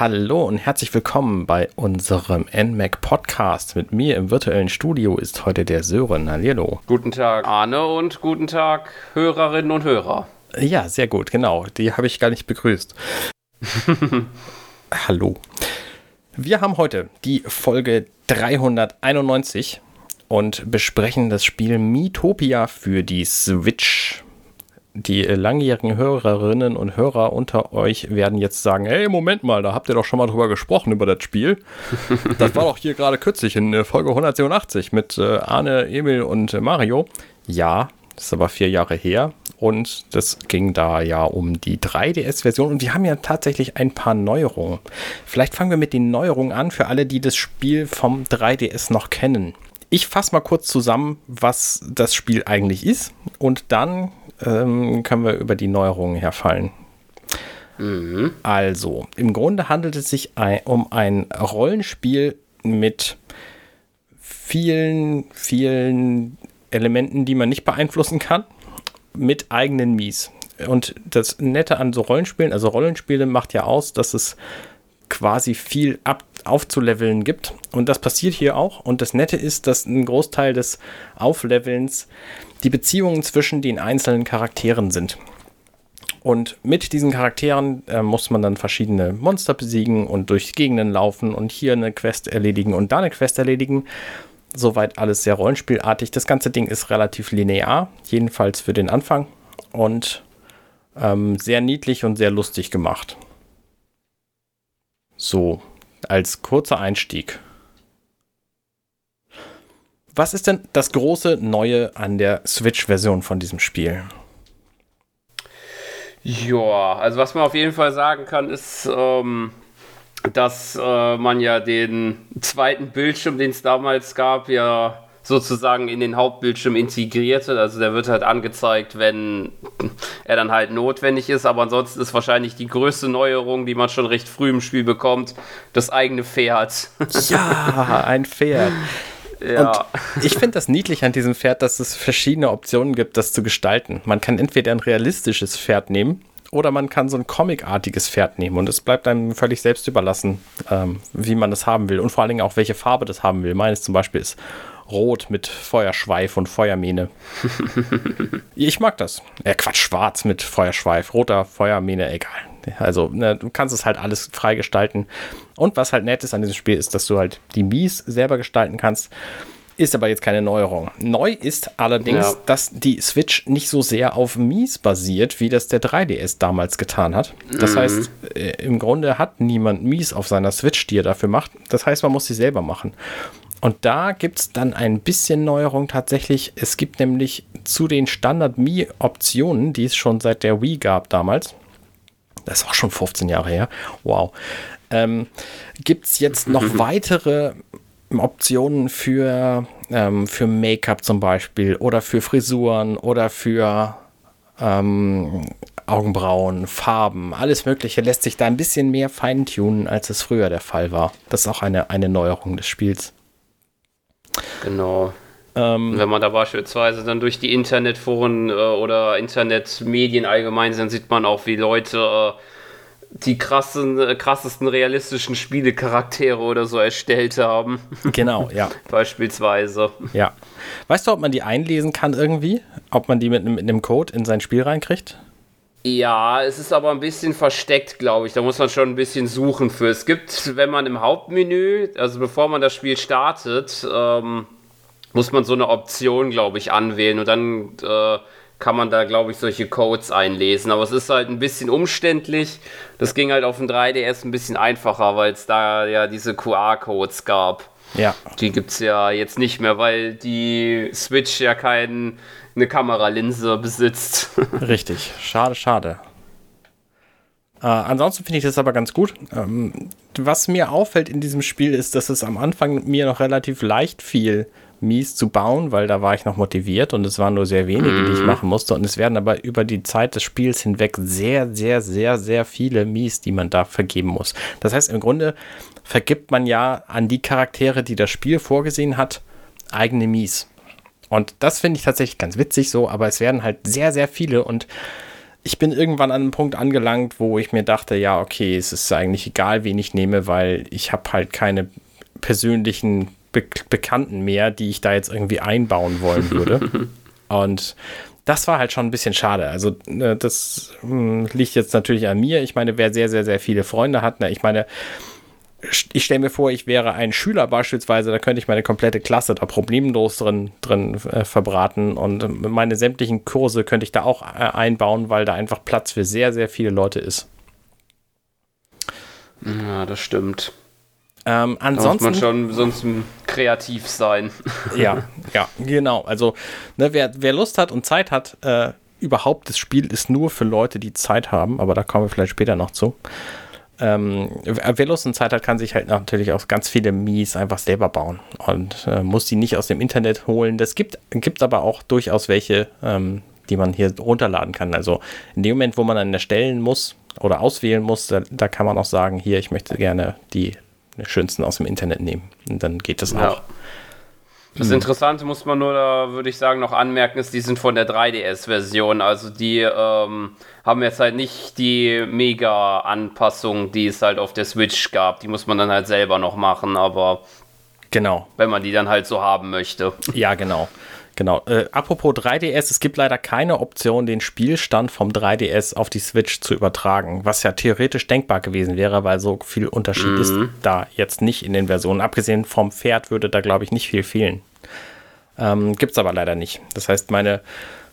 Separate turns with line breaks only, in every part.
Hallo und herzlich willkommen bei unserem NMAC Podcast. Mit mir im virtuellen Studio ist heute der Sören. Hallihallo.
Guten Tag, Arne, und guten Tag, Hörerinnen und Hörer.
Ja, sehr gut, genau. Die habe ich gar nicht begrüßt. Hallo. Wir haben heute die Folge 391 und besprechen das Spiel Miitopia für die Switch die langjährigen Hörerinnen und Hörer unter euch werden jetzt sagen, hey, Moment mal, da habt ihr doch schon mal drüber gesprochen, über das Spiel. das war doch hier gerade kürzlich in äh, Folge 187 mit äh, Arne, Emil und äh, Mario. Ja, das ist aber vier Jahre her und das ging da ja um die 3DS-Version und wir haben ja tatsächlich ein paar Neuerungen. Vielleicht fangen wir mit den Neuerungen an für alle, die das Spiel vom 3DS noch kennen. Ich fasse mal kurz zusammen, was das Spiel eigentlich ist und dann ähm, können wir über die Neuerungen herfallen. Mhm. Also, im Grunde handelt es sich ein, um ein Rollenspiel mit vielen, vielen Elementen, die man nicht beeinflussen kann, mit eigenen Mies. Und das Nette an so Rollenspielen, also Rollenspiele macht ja aus, dass es quasi viel ab, aufzuleveln gibt. Und das passiert hier auch. Und das Nette ist, dass ein Großteil des Auflevelns die Beziehungen zwischen den einzelnen Charakteren sind. Und mit diesen Charakteren äh, muss man dann verschiedene Monster besiegen und durch Gegenden laufen und hier eine Quest erledigen und da eine Quest erledigen. Soweit alles sehr rollenspielartig. Das ganze Ding ist relativ linear, jedenfalls für den Anfang. Und ähm, sehr niedlich und sehr lustig gemacht. So, als kurzer Einstieg. Was ist denn das große Neue an der Switch-Version von diesem Spiel?
Ja, also was man auf jeden Fall sagen kann, ist, ähm, dass äh, man ja den zweiten Bildschirm, den es damals gab, ja sozusagen in den Hauptbildschirm integrierte. Also der wird halt angezeigt, wenn er dann halt notwendig ist. Aber ansonsten ist wahrscheinlich die größte Neuerung, die man schon recht früh im Spiel bekommt, das eigene Pferd.
Ja, ein Pferd. Ja. Und ich finde das niedlich an diesem Pferd, dass es verschiedene Optionen gibt, das zu gestalten. Man kann entweder ein realistisches Pferd nehmen oder man kann so ein comicartiges Pferd nehmen und es bleibt einem völlig selbst überlassen, ähm, wie man das haben will und vor allen Dingen auch welche Farbe das haben will. Meines zum Beispiel ist rot mit Feuerschweif und Feuermähne. ich mag das. Äh, Quatsch, schwarz mit Feuerschweif, roter Feuermähne, egal. Also, ne, du kannst es halt alles freigestalten. Und was halt nett ist an diesem Spiel, ist, dass du halt die Mies selber gestalten kannst. Ist aber jetzt keine Neuerung. Neu ist allerdings, ja. dass die Switch nicht so sehr auf Mies basiert, wie das der 3DS damals getan hat. Das mhm. heißt, äh, im Grunde hat niemand Mies auf seiner Switch, die er dafür macht. Das heißt, man muss sie selber machen. Und da gibt es dann ein bisschen Neuerung tatsächlich. Es gibt nämlich zu den Standard-Mi-Optionen, die es schon seit der Wii gab damals, das ist auch schon 15 Jahre her, wow, ähm, gibt es jetzt noch weitere Optionen für, ähm, für Make-up zum Beispiel oder für Frisuren oder für ähm, Augenbrauen, Farben, alles Mögliche lässt sich da ein bisschen mehr feintunen, als es früher der Fall war. Das ist auch eine, eine Neuerung des Spiels.
Genau. Ähm, Wenn man da beispielsweise dann durch die Internetforen äh, oder Internetmedien allgemein sind, sieht man auch, wie Leute äh, die krassen, äh, krassesten realistischen Spielecharaktere oder so erstellt haben.
Genau, ja.
beispielsweise.
Ja. Weißt du, ob man die einlesen kann irgendwie? Ob man die mit, mit einem Code in sein Spiel reinkriegt?
Ja, es ist aber ein bisschen versteckt, glaube ich. Da muss man schon ein bisschen suchen für. Es gibt, wenn man im Hauptmenü, also bevor man das Spiel startet, ähm, muss man so eine Option, glaube ich, anwählen und dann äh, kann man da, glaube ich, solche Codes einlesen. Aber es ist halt ein bisschen umständlich. Das ging halt auf dem 3DS ein bisschen einfacher, weil es da ja diese QR-Codes gab.
Ja.
Die gibt es ja jetzt nicht mehr, weil die Switch ja keinen eine Kameralinse besitzt.
Richtig, schade, schade. Äh, ansonsten finde ich das aber ganz gut. Ähm, was mir auffällt in diesem Spiel ist, dass es am Anfang mir noch relativ leicht fiel, Mies zu bauen, weil da war ich noch motiviert und es waren nur sehr wenige, die ich mhm. machen musste. Und es werden aber über die Zeit des Spiels hinweg sehr, sehr, sehr, sehr viele Mies, die man da vergeben muss. Das heißt, im Grunde vergibt man ja an die Charaktere, die das Spiel vorgesehen hat, eigene Mies. Und das finde ich tatsächlich ganz witzig so, aber es werden halt sehr, sehr viele und ich bin irgendwann an einem Punkt angelangt, wo ich mir dachte, ja, okay, es ist eigentlich egal, wen ich nehme, weil ich habe halt keine persönlichen Be Bekannten mehr, die ich da jetzt irgendwie einbauen wollen würde. Und das war halt schon ein bisschen schade. Also ne, das hm, liegt jetzt natürlich an mir. Ich meine, wer sehr, sehr, sehr viele Freunde hat, ne, ich meine, ich stelle mir vor, ich wäre ein Schüler beispielsweise, da könnte ich meine komplette Klasse da problemlos drin, drin äh, verbraten und meine sämtlichen Kurse könnte ich da auch äh, einbauen, weil da einfach Platz für sehr, sehr viele Leute ist.
Ja, das stimmt.
Ähm, ansonsten
da muss man schon sonst kreativ sein.
ja, ja, genau. Also, ne, wer, wer Lust hat und Zeit hat, äh, überhaupt, das Spiel ist nur für Leute, die Zeit haben, aber da kommen wir vielleicht später noch zu. Ähm, wer Lust und Zeit hat, kann sich halt natürlich auch ganz viele Mies einfach selber bauen und äh, muss die nicht aus dem Internet holen. Das gibt, gibt aber auch durchaus welche, ähm, die man hier runterladen kann. Also in dem Moment, wo man dann erstellen muss oder auswählen muss, da, da kann man auch sagen, hier, ich möchte gerne die schönsten aus dem Internet nehmen. Und dann geht das ja. auch.
Das hm. Interessante muss man nur, da würde ich sagen, noch anmerken, ist, die sind von der 3DS-Version. Also die ähm, haben jetzt halt nicht die Mega-Anpassung, die es halt auf der Switch gab. Die muss man dann halt selber noch machen, aber
genau.
Wenn man die dann halt so haben möchte.
Ja, genau. Genau. Äh, apropos 3DS, es gibt leider keine Option, den Spielstand vom 3DS auf die Switch zu übertragen, was ja theoretisch denkbar gewesen wäre, weil so viel Unterschied mhm. ist da jetzt nicht in den Versionen. Abgesehen vom Pferd würde da, glaube ich, nicht viel fehlen. Ähm, gibt es aber leider nicht. Das heißt, meine,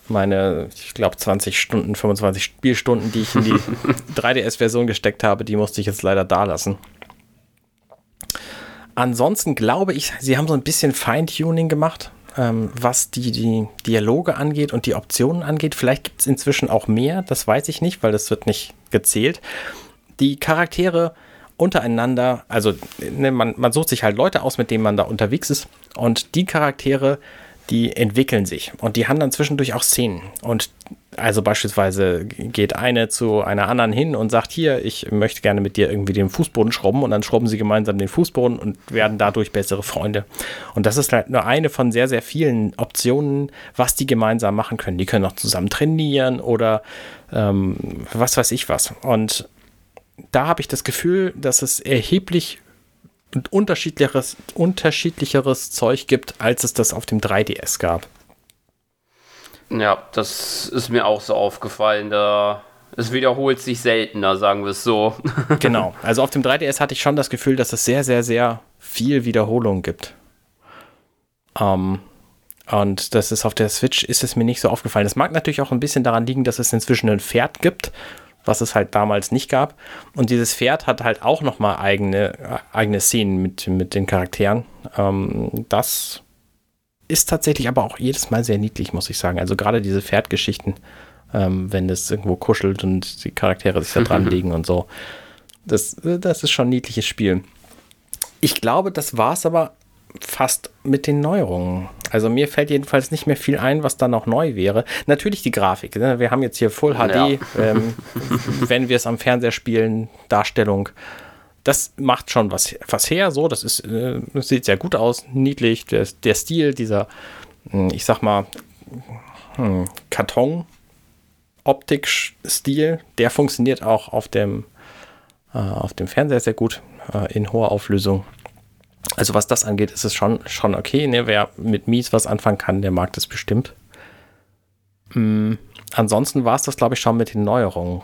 meine ich glaube, 20 Stunden, 25 Spielstunden, die ich in die 3DS-Version gesteckt habe, die musste ich jetzt leider da lassen. Ansonsten glaube ich, sie haben so ein bisschen Feintuning gemacht ähm, was die, die Dialoge angeht und die Optionen angeht. Vielleicht gibt es inzwischen auch mehr, das weiß ich nicht, weil das wird nicht gezählt. Die Charaktere untereinander, also ne, man, man sucht sich halt Leute aus, mit denen man da unterwegs ist und die Charaktere die entwickeln sich und die haben dann zwischendurch auch Szenen. Und also beispielsweise geht eine zu einer anderen hin und sagt, hier, ich möchte gerne mit dir irgendwie den Fußboden schrubben und dann schrubben sie gemeinsam den Fußboden und werden dadurch bessere Freunde. Und das ist halt nur eine von sehr, sehr vielen Optionen, was die gemeinsam machen können. Die können auch zusammen trainieren oder ähm, was weiß ich was. Und da habe ich das Gefühl, dass es erheblich unterschiedlicheres, unterschiedlicheres Zeug gibt, als es das auf dem 3DS gab.
Ja, das ist mir auch so aufgefallen. Da es wiederholt sich seltener, sagen wir es so.
genau. Also auf dem 3DS hatte ich schon das Gefühl, dass es sehr, sehr, sehr viel Wiederholung gibt. Ähm, und das ist auf der Switch ist es mir nicht so aufgefallen. Es mag natürlich auch ein bisschen daran liegen, dass es inzwischen ein Pferd gibt was es halt damals nicht gab. Und dieses Pferd hat halt auch nochmal eigene, eigene Szenen mit, mit den Charakteren. Ähm, das ist tatsächlich aber auch jedes Mal sehr niedlich, muss ich sagen. Also gerade diese Pferdgeschichten, ähm, wenn es irgendwo kuschelt und die Charaktere sich da dran legen und so. Das, das ist schon ein niedliches Spiel. Ich glaube, das war es aber fast mit den Neuerungen. Also mir fällt jedenfalls nicht mehr viel ein, was da noch neu wäre. Natürlich die Grafik. Ne? Wir haben jetzt hier Full HD, ja. ähm, wenn wir es am Fernseher spielen, Darstellung. Das macht schon was, was her. So, das ist, äh, das sieht sehr gut aus, niedlich. Der, der Stil, dieser, hm, ich sag mal, hm, Karton. Optik-Stil, der funktioniert auch auf dem, äh, auf dem Fernseher sehr gut äh, in hoher Auflösung. Also was das angeht, ist es schon, schon okay. Ne? Wer mit Mies was anfangen kann, der mag das bestimmt. Mhm. Ansonsten war es das, glaube ich, schon mit den Neuerungen.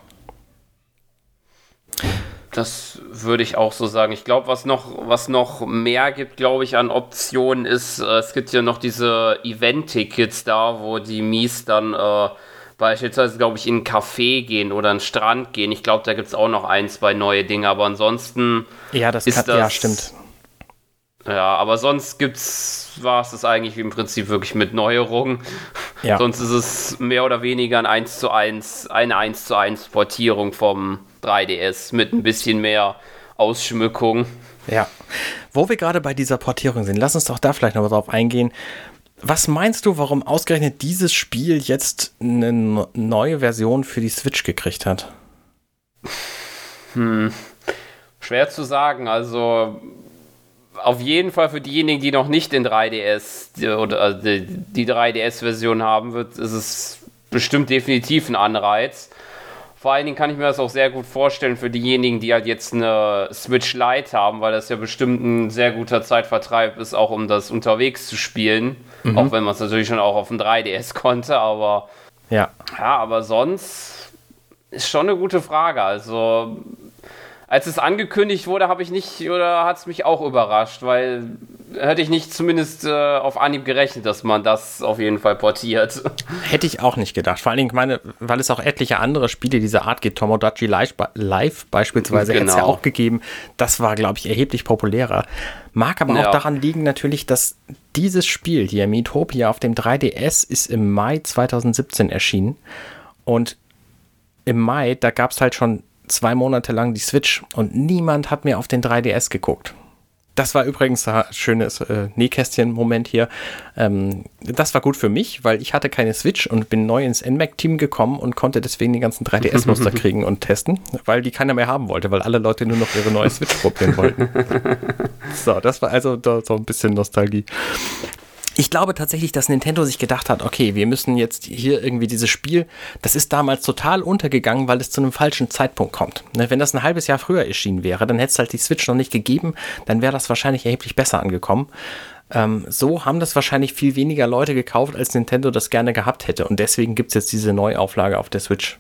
Das würde ich auch so sagen. Ich glaube, was noch, was noch mehr gibt, glaube ich, an Optionen ist, äh, es gibt ja noch diese Event-Tickets da, wo die Mies dann äh, beispielsweise, glaube ich, in einen Café gehen oder einen Strand gehen. Ich glaube, da gibt es auch noch ein, zwei neue Dinge, aber ansonsten.
Ja, das ist kann, das, ja, stimmt.
Ja, aber sonst gibt's, war es das eigentlich im Prinzip wirklich mit Neuerungen. Ja. Sonst ist es mehr oder weniger ein 1 zu 1, eine 1 zu 1 Portierung vom 3DS mit ein bisschen mehr Ausschmückung.
Ja. Wo wir gerade bei dieser Portierung sind, lass uns doch da vielleicht noch drauf eingehen. Was meinst du, warum ausgerechnet dieses Spiel jetzt eine neue Version für die Switch gekriegt hat?
Hm. Schwer zu sagen. Also auf jeden Fall für diejenigen, die noch nicht den 3DS die, oder also die, die 3DS-Version haben, wird, ist es bestimmt definitiv ein Anreiz. Vor allen Dingen kann ich mir das auch sehr gut vorstellen für diejenigen, die halt jetzt eine Switch Lite haben, weil das ja bestimmt ein sehr guter Zeitvertreib ist, auch um das unterwegs zu spielen. Mhm. Auch wenn man es natürlich schon auch auf dem 3DS konnte, aber
ja.
Ja, aber sonst ist schon eine gute Frage. Also als es angekündigt wurde, habe ich nicht oder hat es mich auch überrascht, weil hätte ich nicht zumindest äh, auf Anhieb gerechnet, dass man das auf jeden Fall portiert.
Hätte ich auch nicht gedacht. Vor allen Dingen, meine, weil es auch etliche andere Spiele dieser Art gibt. Tomodachi Live, Live beispielsweise genau. hätte es ja auch gegeben. Das war, glaube ich, erheblich populärer. Mag aber ja. auch daran liegen natürlich, dass dieses Spiel hier, Miitopia auf dem 3DS, ist im Mai 2017 erschienen. Und im Mai, da gab es halt schon zwei Monate lang die Switch und niemand hat mir auf den 3DS geguckt. Das war übrigens ein schönes äh, Nähkästchen-Moment hier. Ähm, das war gut für mich, weil ich hatte keine Switch und bin neu ins NMAC-Team gekommen und konnte deswegen die ganzen 3DS-Muster kriegen und testen, weil die keiner mehr haben wollte, weil alle Leute nur noch ihre neue Switch probieren wollten. so, das war also so ein bisschen Nostalgie ich glaube tatsächlich, dass Nintendo sich gedacht hat, okay, wir müssen jetzt hier irgendwie dieses Spiel, das ist damals total untergegangen, weil es zu einem falschen Zeitpunkt kommt. Ne, wenn das ein halbes Jahr früher erschienen wäre, dann hätte es halt die Switch noch nicht gegeben, dann wäre das wahrscheinlich erheblich besser angekommen. Ähm, so haben das wahrscheinlich viel weniger Leute gekauft, als Nintendo das gerne gehabt hätte. Und deswegen gibt es jetzt diese Neuauflage auf der Switch.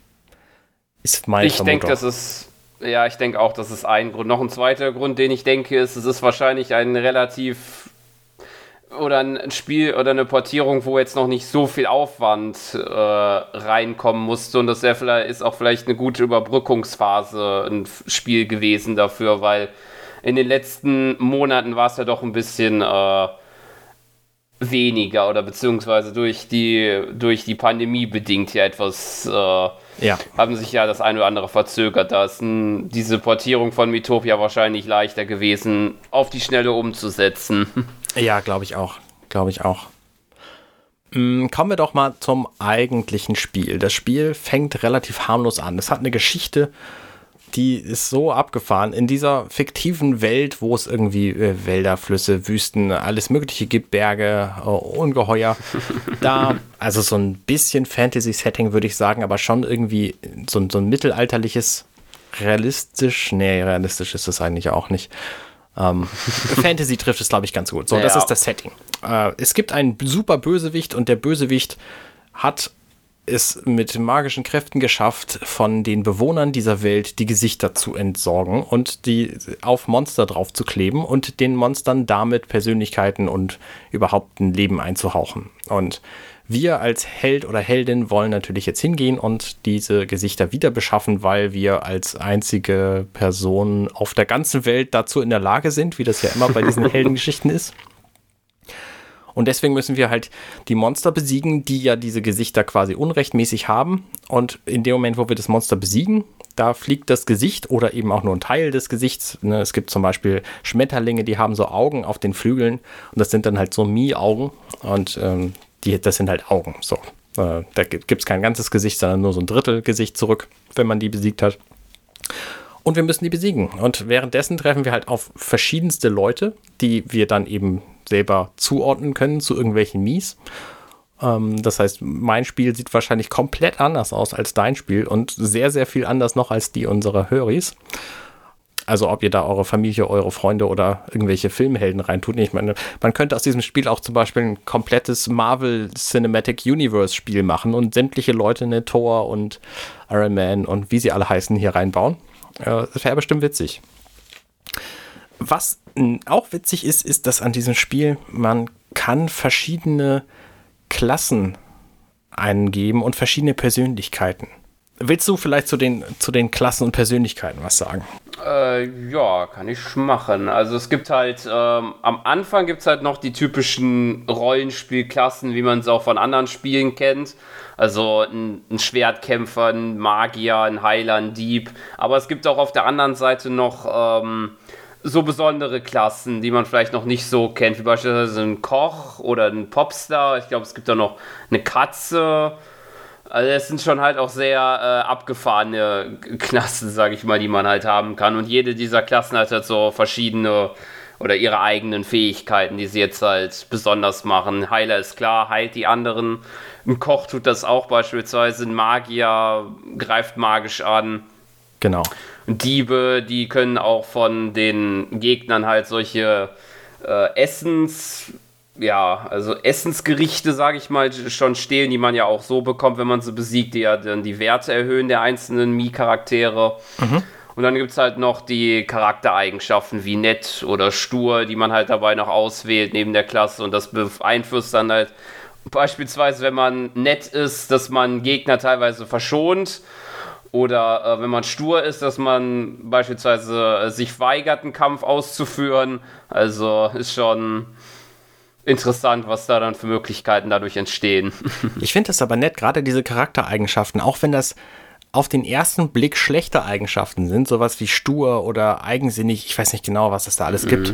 Ist mein Ich denke, das ist ja, ich denke auch, das ist ein Grund. Noch ein zweiter Grund, den ich denke, ist, es ist wahrscheinlich ein relativ oder ein Spiel oder eine Portierung, wo jetzt noch nicht so viel Aufwand äh, reinkommen musste. Und das ist auch vielleicht eine gute Überbrückungsphase, ein Spiel gewesen dafür, weil in den letzten Monaten war es ja doch ein bisschen äh, weniger oder beziehungsweise durch die, durch die Pandemie bedingt ja etwas. Äh, ja. haben sich ja das eine oder andere verzögert. Da ist ein, diese Portierung von Mitopia wahrscheinlich leichter gewesen, auf die Schnelle umzusetzen.
Ja, glaube ich auch. Glaube ich auch. Mm, kommen wir doch mal zum eigentlichen Spiel. Das Spiel fängt relativ harmlos an. Es hat eine Geschichte, die ist so abgefahren. In dieser fiktiven Welt, wo es irgendwie äh, Wälder, Flüsse, Wüsten, alles Mögliche gibt, Berge, äh, Ungeheuer. da, also so ein bisschen Fantasy-Setting, würde ich sagen, aber schon irgendwie so, so ein mittelalterliches, realistisch. Nee, realistisch ist es eigentlich auch nicht. Ähm, Fantasy trifft es, glaube ich, ganz gut. So, ja, das ist das Setting. Äh, es gibt einen super Bösewicht und der Bösewicht hat es mit magischen Kräften geschafft, von den Bewohnern dieser Welt die Gesichter zu entsorgen und die auf Monster drauf zu kleben und den Monstern damit Persönlichkeiten und überhaupt ein Leben einzuhauchen. Und wir als Held oder Heldin wollen natürlich jetzt hingehen und diese Gesichter wieder beschaffen, weil wir als einzige Person auf der ganzen Welt dazu in der Lage sind, wie das ja immer bei diesen Heldengeschichten ist. Und deswegen müssen wir halt die Monster besiegen, die ja diese Gesichter quasi unrechtmäßig haben. Und in dem Moment, wo wir das Monster besiegen, da fliegt das Gesicht oder eben auch nur ein Teil des Gesichts. Ne, es gibt zum Beispiel Schmetterlinge, die haben so Augen auf den Flügeln. Und das sind dann halt so Mie-Augen. Und ähm, die, das sind halt Augen. So. Äh, da gibt es kein ganzes Gesicht, sondern nur so ein Drittel Gesicht zurück, wenn man die besiegt hat. Und wir müssen die besiegen. Und währenddessen treffen wir halt auf verschiedenste Leute, die wir dann eben selber zuordnen können zu irgendwelchen Mies. Ähm, das heißt, mein Spiel sieht wahrscheinlich komplett anders aus als dein Spiel und sehr, sehr viel anders noch als die unserer Höris. Also ob ihr da eure Familie, eure Freunde oder irgendwelche Filmhelden reintut. Ich meine, man könnte aus diesem Spiel auch zum Beispiel ein komplettes Marvel Cinematic Universe Spiel machen und sämtliche Leute, eine Thor und Iron Man und wie sie alle heißen, hier reinbauen. Das wäre bestimmt witzig. Was auch witzig ist, ist, dass an diesem Spiel man kann verschiedene Klassen eingeben und verschiedene Persönlichkeiten. Willst du vielleicht zu den, zu den Klassen und Persönlichkeiten was sagen?
Äh, ja, kann ich machen. Also es gibt halt, ähm, am Anfang gibt es halt noch die typischen Rollenspielklassen, wie man es auch von anderen Spielen kennt. Also ein, ein, Schwertkämpfer, ein Magier, ein Heiler, ein Dieb. Aber es gibt auch auf der anderen Seite noch ähm, so besondere Klassen, die man vielleicht noch nicht so kennt, wie beispielsweise ein Koch oder ein Popstar. Ich glaube, es gibt da noch eine Katze also es sind schon halt auch sehr äh, abgefahrene Klassen, sage ich mal, die man halt haben kann. Und jede dieser Klassen hat halt so verschiedene oder ihre eigenen Fähigkeiten, die sie jetzt halt besonders machen. Heiler ist klar, heilt die anderen. Ein Koch tut das auch beispielsweise. Ein Magier greift magisch an.
Genau.
Diebe, die können auch von den Gegnern halt solche äh, Essens, ja, also Essensgerichte, sage ich mal, schon stehlen, die man ja auch so bekommt, wenn man sie besiegt, die ja dann die Werte erhöhen der einzelnen Mii-Charaktere. Mhm. Und dann gibt es halt noch die Charaktereigenschaften wie nett oder stur, die man halt dabei noch auswählt neben der Klasse. Und das beeinflusst dann halt beispielsweise, wenn man nett ist, dass man Gegner teilweise verschont. Oder äh, wenn man stur ist, dass man beispielsweise äh, sich weigert, einen Kampf auszuführen. Also ist schon interessant, was da dann für Möglichkeiten dadurch entstehen.
ich finde das aber nett, gerade diese Charaktereigenschaften, auch wenn das auf den ersten Blick schlechte Eigenschaften sind, sowas wie stur oder eigensinnig, ich weiß nicht genau, was es da alles mhm. gibt,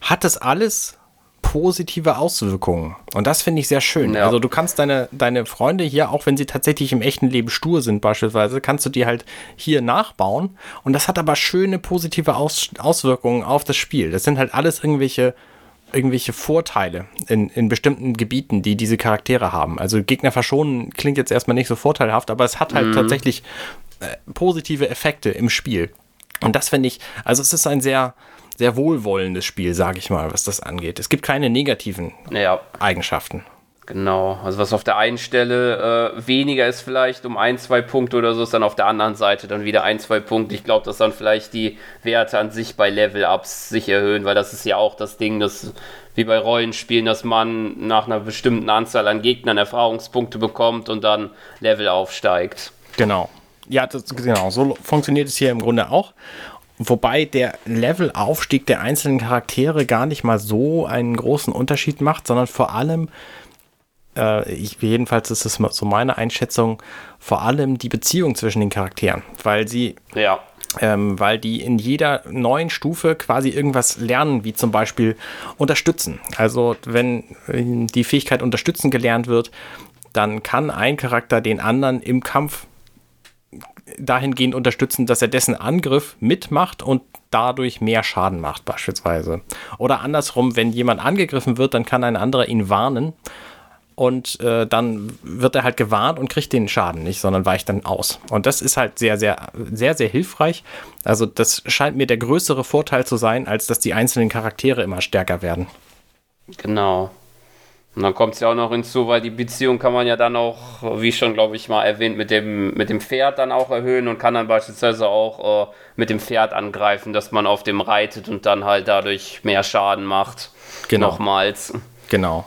hat das alles positive Auswirkungen. Und das finde ich sehr schön. Ja. Also du kannst deine, deine Freunde hier, auch wenn sie tatsächlich im echten Leben stur sind beispielsweise, kannst du die halt hier nachbauen. Und das hat aber schöne positive Aus Auswirkungen auf das Spiel. Das sind halt alles irgendwelche irgendwelche Vorteile in, in bestimmten Gebieten, die diese Charaktere haben. Also Gegner verschonen klingt jetzt erstmal nicht so vorteilhaft, aber es hat halt mhm. tatsächlich äh, positive Effekte im Spiel. Und das finde ich, also es ist ein sehr, sehr wohlwollendes Spiel, sage ich mal, was das angeht. Es gibt keine negativen ja. Eigenschaften.
Genau, also was auf der einen Stelle äh, weniger ist vielleicht um ein, zwei Punkte oder so, ist dann auf der anderen Seite dann wieder ein, zwei Punkte. Ich glaube, dass dann vielleicht die Werte an sich bei Level-Ups sich erhöhen, weil das ist ja auch das Ding, dass wie bei Rollenspielen, dass man nach einer bestimmten Anzahl an Gegnern Erfahrungspunkte bekommt und dann Level aufsteigt.
Genau. Ja, das, genau, so funktioniert es hier im Grunde auch. Wobei der Levelaufstieg der einzelnen Charaktere gar nicht mal so einen großen Unterschied macht, sondern vor allem äh, ich, jedenfalls ist es so meine Einschätzung, vor allem die Beziehung zwischen den Charakteren, weil sie,
ja.
ähm, weil die in jeder neuen Stufe quasi irgendwas lernen, wie zum Beispiel unterstützen. Also wenn die Fähigkeit unterstützen gelernt wird, dann kann ein Charakter den anderen im Kampf dahingehend unterstützen, dass er dessen Angriff mitmacht und dadurch mehr Schaden macht beispielsweise. Oder andersrum, wenn jemand angegriffen wird, dann kann ein anderer ihn warnen und äh, dann wird er halt gewarnt und kriegt den Schaden nicht, sondern weicht dann aus. Und das ist halt sehr, sehr, sehr, sehr hilfreich. Also das scheint mir der größere Vorteil zu sein, als dass die einzelnen Charaktere immer stärker werden.
Genau. Und dann kommt es ja auch noch hinzu, weil die Beziehung kann man ja dann auch, wie schon, glaube ich, mal erwähnt, mit dem, mit dem Pferd dann auch erhöhen und kann dann beispielsweise auch äh, mit dem Pferd angreifen, dass man auf dem reitet und dann halt dadurch mehr Schaden macht.
Genau.
Nochmals.
Genau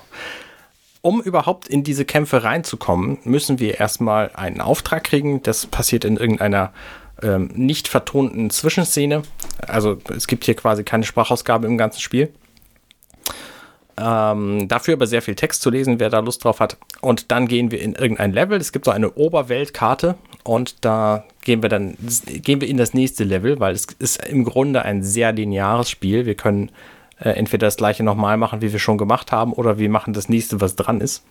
um überhaupt in diese Kämpfe reinzukommen, müssen wir erstmal einen Auftrag kriegen. Das passiert in irgendeiner ähm, nicht vertonten Zwischenszene. Also es gibt hier quasi keine Sprachausgabe im ganzen Spiel. Ähm, dafür aber sehr viel Text zu lesen, wer da Lust drauf hat. Und dann gehen wir in irgendein Level. Es gibt so eine Oberweltkarte und da gehen wir dann gehen wir in das nächste Level, weil es ist im Grunde ein sehr lineares Spiel. Wir können äh, entweder das gleiche nochmal machen, wie wir schon gemacht haben, oder wir machen das nächste, was dran ist.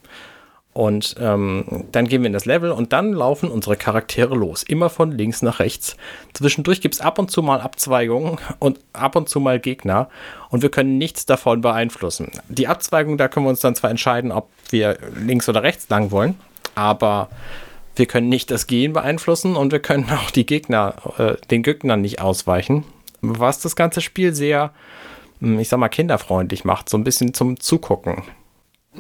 Und ähm, dann gehen wir in das Level und dann laufen unsere Charaktere los. Immer von links nach rechts. Zwischendurch gibt es ab und zu mal Abzweigungen und ab und zu mal Gegner. Und wir können nichts davon beeinflussen. Die Abzweigung, da können wir uns dann zwar entscheiden, ob wir links oder rechts lang wollen. Aber wir können nicht das Gehen beeinflussen und wir können auch die Gegner, äh, den Gegnern nicht ausweichen. Was das ganze Spiel sehr ich sag mal, kinderfreundlich macht, so ein bisschen zum Zugucken.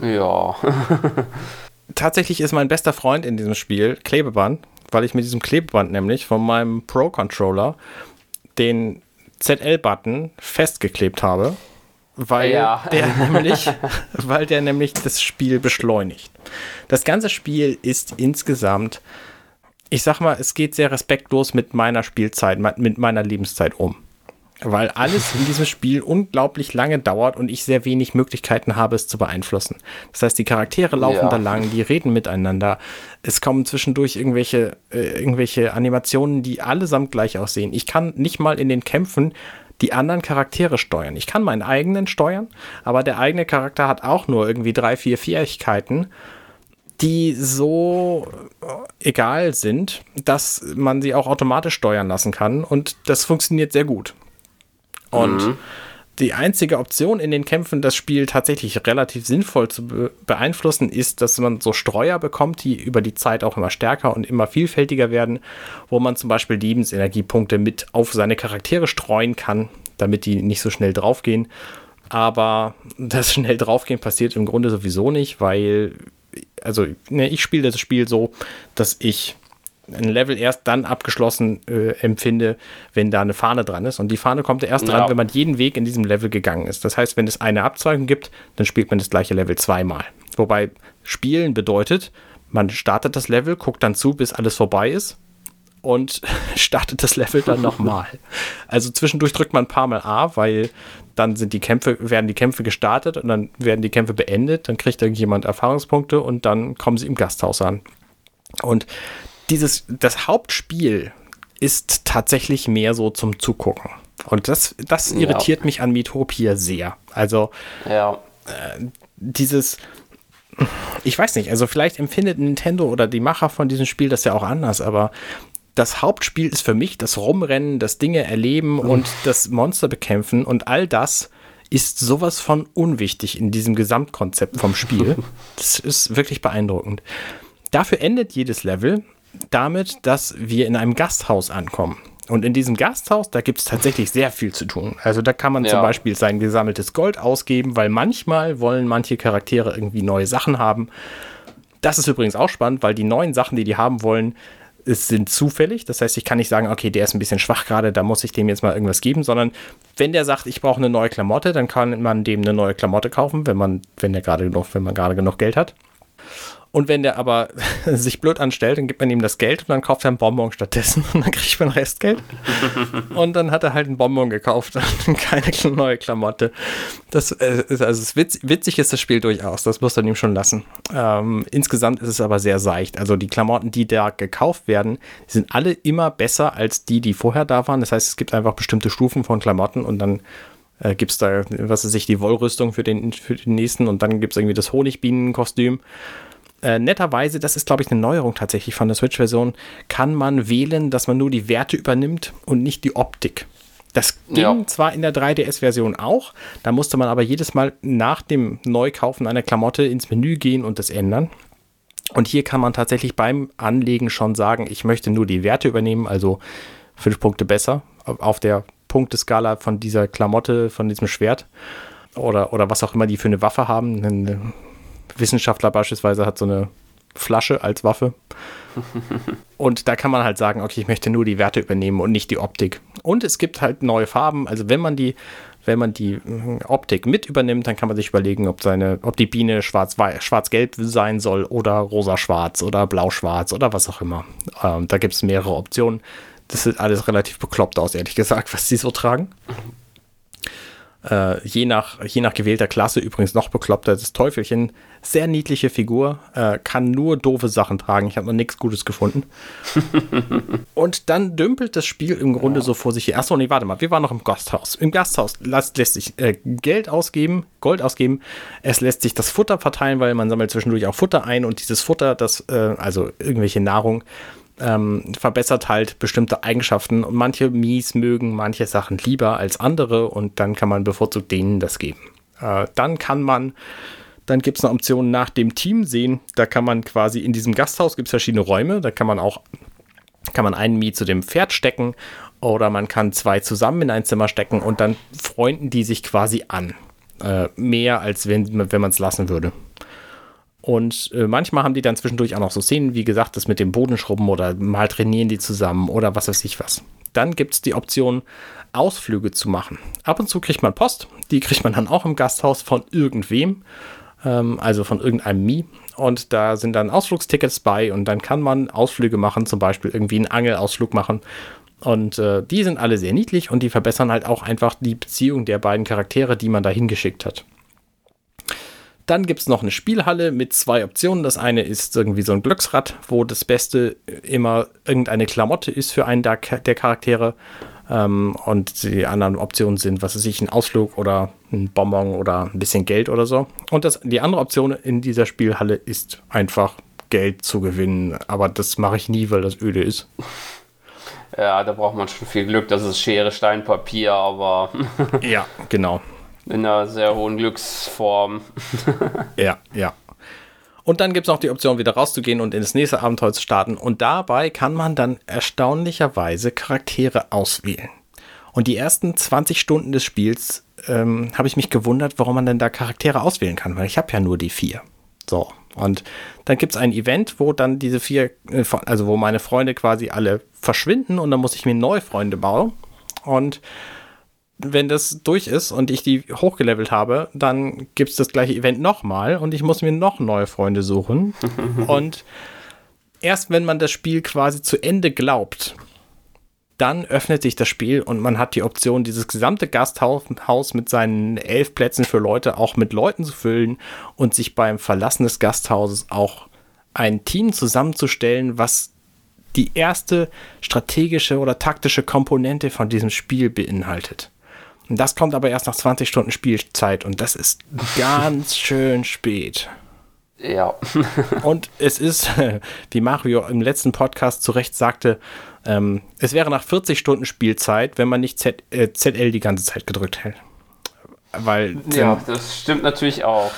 Ja.
Tatsächlich ist mein bester Freund in diesem Spiel Klebeband, weil ich mit diesem Klebeband nämlich von meinem Pro-Controller den ZL-Button festgeklebt habe, weil, ja. der nämlich, weil der nämlich das Spiel beschleunigt. Das ganze Spiel ist insgesamt, ich sag mal, es geht sehr respektlos mit meiner Spielzeit, mit meiner Lebenszeit um weil alles in diesem Spiel unglaublich lange dauert und ich sehr wenig Möglichkeiten habe, es zu beeinflussen. Das heißt, die Charaktere laufen ja. da lang, die reden miteinander. Es kommen zwischendurch irgendwelche, äh, irgendwelche Animationen, die allesamt gleich aussehen. Ich kann nicht mal in den Kämpfen die anderen Charaktere steuern. Ich kann meinen eigenen steuern, aber der eigene Charakter hat auch nur irgendwie drei, vier Fähigkeiten die so egal sind, dass man sie auch automatisch steuern lassen kann und das funktioniert sehr gut. Und mhm. die einzige Option in den Kämpfen, das Spiel tatsächlich relativ sinnvoll zu be beeinflussen, ist, dass man so Streuer bekommt, die über die Zeit auch immer stärker und immer vielfältiger werden, wo man zum Beispiel Lebensenergiepunkte mit auf seine Charaktere streuen kann, damit die nicht so schnell draufgehen. Aber das schnell draufgehen passiert im Grunde sowieso nicht, weil, also, ne, ich spiele das Spiel so, dass ich ein Level erst dann abgeschlossen äh, empfinde, wenn da eine Fahne dran ist. Und die Fahne kommt erst dran, wenn man jeden Weg in diesem Level gegangen ist. Das heißt, wenn es eine Abzweigung gibt, dann spielt man das gleiche Level zweimal. Wobei Spielen bedeutet, man startet das Level, guckt dann zu, bis alles vorbei ist und startet das Level dann nochmal. Also zwischendurch drückt man ein paar Mal A, weil dann sind die Kämpfe, werden die Kämpfe gestartet und dann werden die Kämpfe beendet, dann kriegt irgendjemand Erfahrungspunkte und dann kommen sie im Gasthaus an. Und dieses, das Hauptspiel ist tatsächlich mehr so zum Zugucken. Und das, das irritiert ja. mich an Metopia sehr. Also, ja. äh, dieses, ich weiß nicht, also vielleicht empfindet Nintendo oder die Macher von diesem Spiel das ja auch anders, aber das Hauptspiel ist für mich das Rumrennen, das Dinge erleben und das Monster bekämpfen und all das ist sowas von unwichtig in diesem Gesamtkonzept vom Spiel. Das ist wirklich beeindruckend. Dafür endet jedes Level damit, dass wir in einem Gasthaus ankommen. Und in diesem Gasthaus, da gibt es tatsächlich sehr viel zu tun. Also da kann man ja. zum Beispiel sein gesammeltes Gold ausgeben, weil manchmal wollen manche Charaktere irgendwie neue Sachen haben. Das ist übrigens auch spannend, weil die neuen Sachen, die die haben wollen, sind zufällig. Das heißt, ich kann nicht sagen, okay, der ist ein bisschen schwach gerade, da muss ich dem jetzt mal irgendwas geben, sondern wenn der sagt, ich brauche eine neue Klamotte, dann kann man dem eine neue Klamotte kaufen, wenn man, wenn der gerade genug, wenn man gerade genug Geld hat. Und wenn der aber sich blöd anstellt, dann gibt man ihm das Geld und dann kauft er einen Bonbon stattdessen und dann kriegt man Restgeld. und dann hat er halt einen Bonbon gekauft und keine neue Klamotte. Das äh, ist, also ist witz, witzig ist das Spiel durchaus, das muss man ihm schon lassen. Ähm, insgesamt ist es aber sehr seicht. Also die Klamotten, die da gekauft werden, sind alle immer besser als die, die vorher da waren. Das heißt, es gibt einfach bestimmte Stufen von Klamotten und dann äh, gibt es da, was weiß ich, die Wollrüstung für den, für den nächsten und dann gibt es irgendwie das Honigbienenkostüm äh, netterweise, das ist glaube ich eine Neuerung tatsächlich von der Switch-Version, kann man wählen, dass man nur die Werte übernimmt und nicht die Optik. Das ging ja. zwar in der 3DS-Version auch, da musste man aber jedes Mal nach dem Neukaufen einer Klamotte ins Menü gehen und das ändern. Und hier kann man tatsächlich beim Anlegen schon sagen, ich möchte nur die Werte übernehmen, also fünf Punkte besser auf der Punkteskala von dieser Klamotte, von diesem Schwert oder, oder was auch immer die für eine Waffe haben. Eine Wissenschaftler beispielsweise hat so eine Flasche als Waffe. und da kann man halt sagen, okay, ich möchte nur die Werte übernehmen und nicht die Optik. Und es gibt halt neue Farben. Also wenn man die, wenn man die hm, Optik mit übernimmt, dann kann man sich überlegen, ob seine, ob die Biene schwarz-gelb sein soll oder rosa-schwarz oder blau-schwarz oder was auch immer. Ähm, da gibt es mehrere Optionen. Das sieht alles relativ bekloppt aus, ehrlich gesagt, was sie so tragen. Äh, je, nach, je nach gewählter Klasse übrigens noch bekloppter. Das Teufelchen, sehr niedliche Figur, äh, kann nur doofe Sachen tragen. Ich habe noch nichts Gutes gefunden. und dann dümpelt das Spiel im Grunde ja. so vor sich her. Achso, nee, warte mal, wir waren noch im Gasthaus. Im Gasthaus lässt, lässt sich äh, Geld ausgeben, Gold ausgeben. Es lässt sich das Futter verteilen, weil man sammelt zwischendurch auch Futter ein und dieses Futter, das, äh, also irgendwelche Nahrung, ähm, verbessert halt bestimmte Eigenschaften und manche Mies mögen manche Sachen lieber als andere und dann kann man bevorzugt denen das geben. Äh, dann kann man, dann gibt es eine Option nach dem Team sehen, da kann man quasi in diesem Gasthaus gibt es verschiedene Räume, da kann man auch, kann man einen Mie zu dem Pferd stecken oder man kann zwei zusammen in ein Zimmer stecken und dann freunden die sich quasi an. Äh, mehr als wenn, wenn man es lassen würde. Und äh, manchmal haben die dann zwischendurch auch noch so Szenen, wie gesagt, das mit dem Bodenschrubben oder mal trainieren die zusammen oder was weiß ich was. Dann gibt es die Option, Ausflüge zu machen. Ab und zu kriegt man Post, die kriegt man dann auch im Gasthaus von irgendwem, ähm, also von irgendeinem Mie. Und da sind dann Ausflugstickets bei und dann kann man Ausflüge machen, zum Beispiel irgendwie einen Angelausflug machen. Und äh, die sind alle sehr niedlich und die verbessern halt auch einfach die Beziehung der beiden Charaktere, die man da hingeschickt hat. Dann gibt es noch eine Spielhalle mit zwei Optionen. Das eine ist irgendwie so ein Glücksrad, wo das Beste immer irgendeine Klamotte ist für einen der, der Charaktere. Ähm, und die anderen Optionen sind, was weiß ich, ein Ausflug oder ein Bonbon oder ein bisschen Geld oder so. Und das, die andere Option in dieser Spielhalle ist einfach Geld zu gewinnen. Aber das mache ich nie, weil das öde ist.
Ja, da braucht man schon viel Glück. Das ist Schere, Stein, Papier, aber.
ja, genau.
In einer sehr hohen Glücksform.
ja, ja. Und dann gibt es noch die Option, wieder rauszugehen und in das nächste Abenteuer zu starten. Und dabei kann man dann erstaunlicherweise Charaktere auswählen. Und die ersten 20 Stunden des Spiels ähm, habe ich mich gewundert, warum man denn da Charaktere auswählen kann, weil ich habe ja nur die vier. So. Und dann gibt es ein Event, wo dann diese vier, äh, also wo meine Freunde quasi alle verschwinden und dann muss ich mir neue Freunde bauen. Und wenn das durch ist und ich die hochgelevelt habe, dann gibt es das gleiche Event nochmal und ich muss mir noch neue Freunde suchen. und erst wenn man das Spiel quasi zu Ende glaubt, dann öffnet sich das Spiel und man hat die Option, dieses gesamte Gasthaus mit seinen elf Plätzen für Leute auch mit Leuten zu füllen und sich beim Verlassen des Gasthauses auch ein Team zusammenzustellen, was die erste strategische oder taktische Komponente von diesem Spiel beinhaltet. Und das kommt aber erst nach 20 Stunden Spielzeit und das ist ganz schön spät.
Ja.
und es ist, wie Mario im letzten Podcast zu Recht sagte, ähm, es wäre nach 40 Stunden Spielzeit, wenn man nicht Z, äh, ZL die ganze Zeit gedrückt hält. Weil,
ja, das stimmt natürlich auch.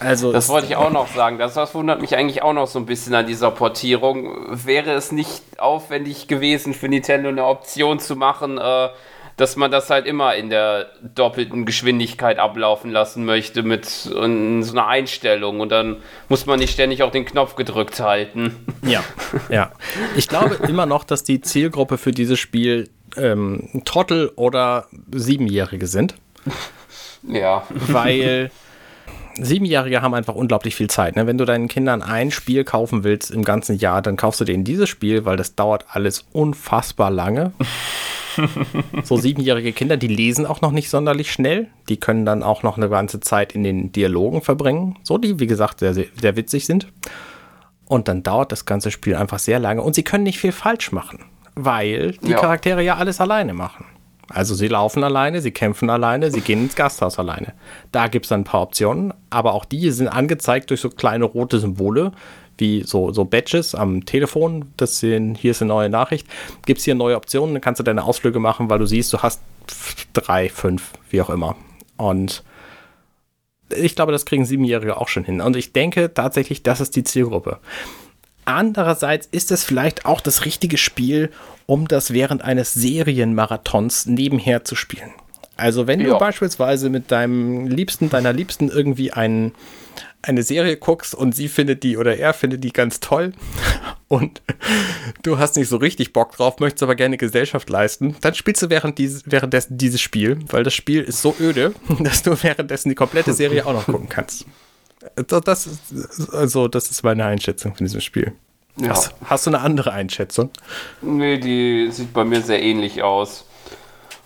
Also das wollte ich auch noch sagen. Das, das wundert mich eigentlich auch noch so ein bisschen an dieser Portierung. Wäre es nicht aufwendig gewesen für Nintendo eine Option zu machen, äh, dass man das halt immer in der doppelten Geschwindigkeit ablaufen lassen möchte mit so einer Einstellung und dann muss man nicht ständig auch den Knopf gedrückt halten.
Ja, ja. Ich glaube immer noch, dass die Zielgruppe für dieses Spiel ähm, Trottel oder Siebenjährige sind.
Ja.
Weil Siebenjährige haben einfach unglaublich viel Zeit. Ne? Wenn du deinen Kindern ein Spiel kaufen willst im ganzen Jahr, dann kaufst du denen dieses Spiel, weil das dauert alles unfassbar lange. so siebenjährige Kinder, die lesen auch noch nicht sonderlich schnell. Die können dann auch noch eine ganze Zeit in den Dialogen verbringen. So, die, wie gesagt, sehr, sehr witzig sind. Und dann dauert das ganze Spiel einfach sehr lange. Und sie können nicht viel falsch machen, weil die ja. Charaktere ja alles alleine machen. Also sie laufen alleine, sie kämpfen alleine, sie gehen ins Gasthaus alleine. Da gibt es dann ein paar Optionen, aber auch die sind angezeigt durch so kleine rote Symbole, wie so, so Badges am Telefon. Das sind, hier ist eine neue Nachricht. Gibt es hier neue Optionen, dann kannst du deine Ausflüge machen, weil du siehst, du hast drei, fünf, wie auch immer. Und ich glaube, das kriegen Siebenjährige auch schon hin. Und ich denke tatsächlich, das ist die Zielgruppe. Andererseits ist es vielleicht auch das richtige Spiel, um das während eines Serienmarathons nebenher zu spielen. Also wenn ja. du beispielsweise mit deinem Liebsten, deiner Liebsten irgendwie einen eine Serie guckst und sie findet die oder er findet die ganz toll und du hast nicht so richtig Bock drauf, möchtest aber gerne Gesellschaft leisten, dann spielst du während dieses, währenddessen dieses Spiel, weil das Spiel ist so öde, dass du währenddessen die komplette Serie auch noch gucken kannst. Das ist, also, das ist meine Einschätzung von diesem Spiel. Ja. Hast, hast du eine andere Einschätzung?
Nee, die sieht bei mir sehr ähnlich aus.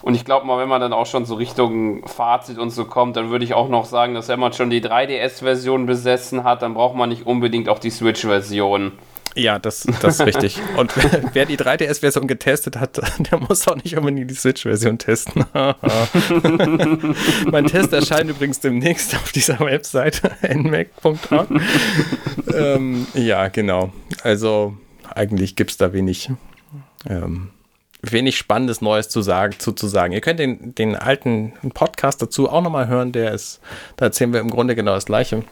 Und ich glaube mal, wenn man dann auch schon so Richtung Fazit und so kommt, dann würde ich auch noch sagen, dass wenn man schon die 3DS-Version besessen hat, dann braucht man nicht unbedingt auch die Switch-Version.
Ja, das, das ist richtig. Und wer die 3DS-Version getestet hat, der muss auch nicht unbedingt die Switch-Version testen. mein Test erscheint übrigens demnächst auf dieser Webseite nmac.org. ähm, ja, genau. Also eigentlich gibt es da wenig ähm, wenig Spannendes Neues zu sagen, zu, zu sagen. Ihr könnt den, den alten Podcast dazu auch nochmal hören, der ist, da erzählen wir im Grunde genau das Gleiche.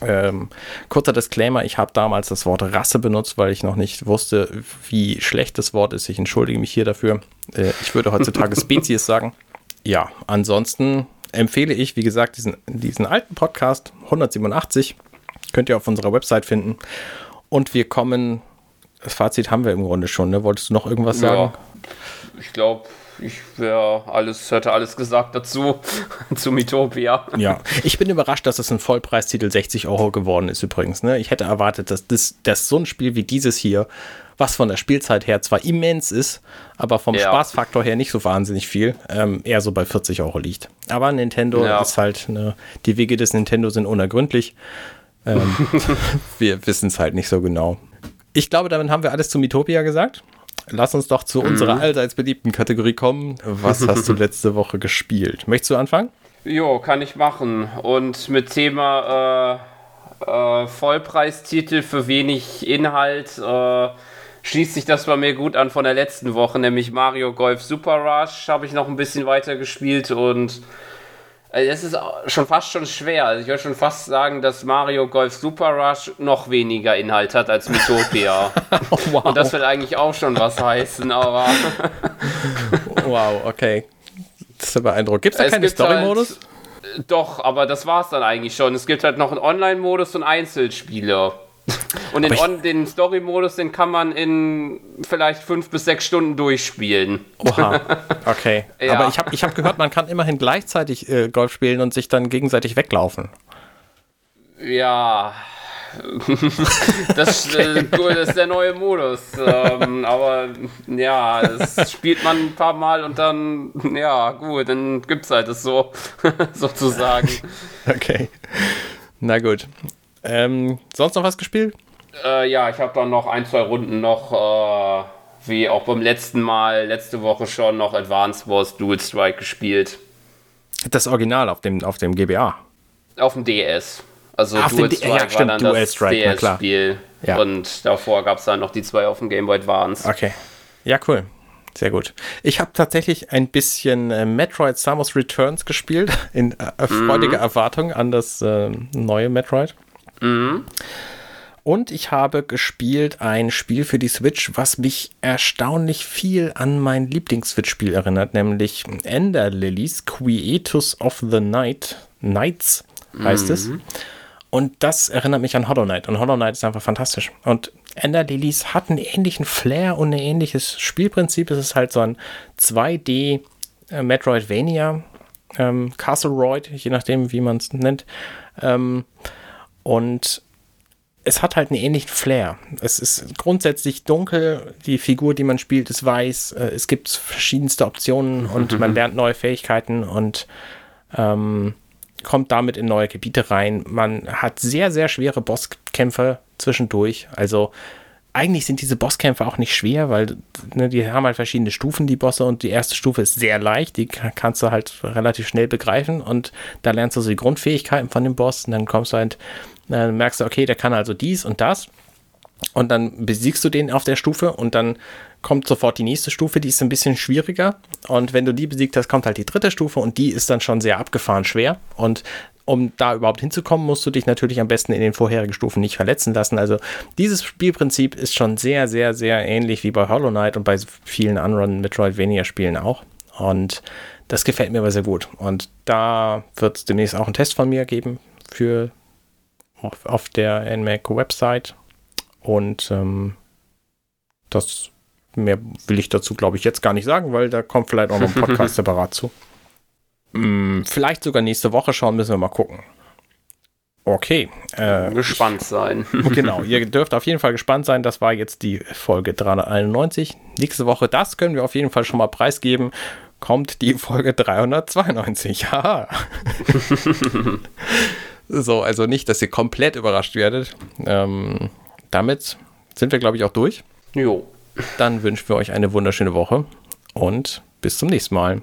Ähm, kurzer Disclaimer, ich habe damals das Wort Rasse benutzt, weil ich noch nicht wusste, wie schlecht das Wort ist. Ich entschuldige mich hier dafür. Äh, ich würde heutzutage Spezies sagen. Ja, ansonsten empfehle ich, wie gesagt, diesen, diesen alten Podcast 187. Könnt ihr auf unserer Website finden. Und wir kommen das Fazit haben wir im Grunde schon. Ne? Wolltest du noch irgendwas sagen?
Ja, ich glaube, ich wäre alles, hätte alles gesagt dazu, zu Mitopia.
Ja, ich bin überrascht, dass es ein Vollpreistitel 60 Euro geworden ist übrigens. Ne? Ich hätte erwartet, dass, das, dass so ein Spiel wie dieses hier, was von der Spielzeit her zwar immens ist, aber vom ja. Spaßfaktor her nicht so wahnsinnig viel, ähm, eher so bei 40 Euro liegt. Aber Nintendo ja. ist halt, ne, die Wege des Nintendo sind unergründlich. Ähm, wir wissen es halt nicht so genau ich glaube, damit haben wir alles zu Mitopia gesagt. Lass uns doch zu mhm. unserer allseits beliebten Kategorie kommen. Was hast du letzte Woche gespielt? Möchtest du anfangen?
Jo, kann ich machen. Und mit Thema äh, äh, Vollpreistitel für wenig Inhalt äh, schließt sich das bei mir gut an von der letzten Woche, nämlich Mario Golf Super Rush habe ich noch ein bisschen weiter gespielt und es ist schon fast schon schwer. Also ich würde schon fast sagen, dass Mario Golf Super Rush noch weniger Inhalt hat als Mythopia. oh, wow. Und das wird eigentlich auch schon was heißen, aber.
wow, okay. Das ist beeindruckend. Gibt es da keinen Story-Modus?
Halt, doch, aber das war es dann eigentlich schon. Es gibt halt noch einen Online-Modus und Einzelspiele. Und den, On den Story-Modus, den kann man in vielleicht fünf bis sechs Stunden durchspielen.
Oha, okay. ja. Aber ich habe ich hab gehört, man kann immerhin gleichzeitig äh, Golf spielen und sich dann gegenseitig weglaufen.
Ja, das, äh, cool, das ist der neue Modus. Ähm, aber ja, das spielt man ein paar Mal und dann, ja, gut, dann gibt es halt das so, sozusagen.
Okay. Na gut. Ähm, sonst noch was gespielt?
Äh, ja, ich habe dann noch ein, zwei Runden noch, äh, wie auch beim letzten Mal, letzte Woche schon, noch Advance Wars Dual Strike gespielt.
Das Original auf dem, auf dem GBA?
Auf dem DS. Also
Ach, Dual Strike ja, stimmt, war dann Dual
das DS-Spiel. Ja. Und davor gab es dann noch die zwei auf dem Game Boy Advance.
Okay. Ja, cool. Sehr gut. Ich habe tatsächlich ein bisschen äh, Metroid Samus Returns gespielt, in äh, freudiger mhm. Erwartung an das äh, neue Metroid. Mhm. Und ich habe gespielt ein Spiel für die Switch, was mich erstaunlich viel an mein Lieblings-Switch-Spiel erinnert, nämlich Ender Lilies Quietus of the Night, Nights heißt mhm. es. Und das erinnert mich an Hollow Knight. Und Hollow Knight ist einfach fantastisch. Und Ender Lilies hat einen ähnlichen Flair und ein ähnliches Spielprinzip. Es ist halt so ein 2D äh, Metroidvania, ähm, Castle Royd, je nachdem, wie man es nennt. Ähm, und es hat halt einen ähnlichen Flair. Es ist grundsätzlich dunkel, die Figur, die man spielt, ist weiß, äh, es gibt verschiedenste Optionen und man lernt neue Fähigkeiten und ähm, kommt damit in neue Gebiete rein. Man hat sehr, sehr schwere Bosskämpfe zwischendurch. Also eigentlich sind diese Bosskämpfe auch nicht schwer, weil ne, die haben halt verschiedene Stufen, die Bosse, und die erste Stufe ist sehr leicht, die kannst du halt relativ schnell begreifen und da lernst du so die Grundfähigkeiten von dem Boss und dann kommst du halt dann merkst du, okay, der kann also dies und das. Und dann besiegst du den auf der Stufe und dann kommt sofort die nächste Stufe, die ist ein bisschen schwieriger. Und wenn du die besiegt hast, kommt halt die dritte Stufe und die ist dann schon sehr abgefahren schwer. Und um da überhaupt hinzukommen, musst du dich natürlich am besten in den vorherigen Stufen nicht verletzen lassen. Also dieses Spielprinzip ist schon sehr, sehr, sehr ähnlich wie bei Hollow Knight und bei vielen anderen Metroidvania-Spielen auch. Und das gefällt mir aber sehr gut. Und da wird es demnächst auch einen Test von mir geben für auf, auf der NMAC-Website. Und ähm, das mehr will ich dazu, glaube ich, jetzt gar nicht sagen, weil da kommt vielleicht auch noch ein Podcast separat zu. Hm, vielleicht sogar nächste Woche schauen, müssen wir mal gucken. Okay.
Äh, gespannt sein.
genau, ihr dürft auf jeden Fall gespannt sein. Das war jetzt die Folge 391. Nächste Woche, das können wir auf jeden Fall schon mal preisgeben, kommt die Folge 392. Haha. So, also nicht, dass ihr komplett überrascht werdet. Ähm, damit sind wir, glaube ich, auch durch.
Jo.
Dann wünschen wir euch eine wunderschöne Woche und bis zum nächsten Mal.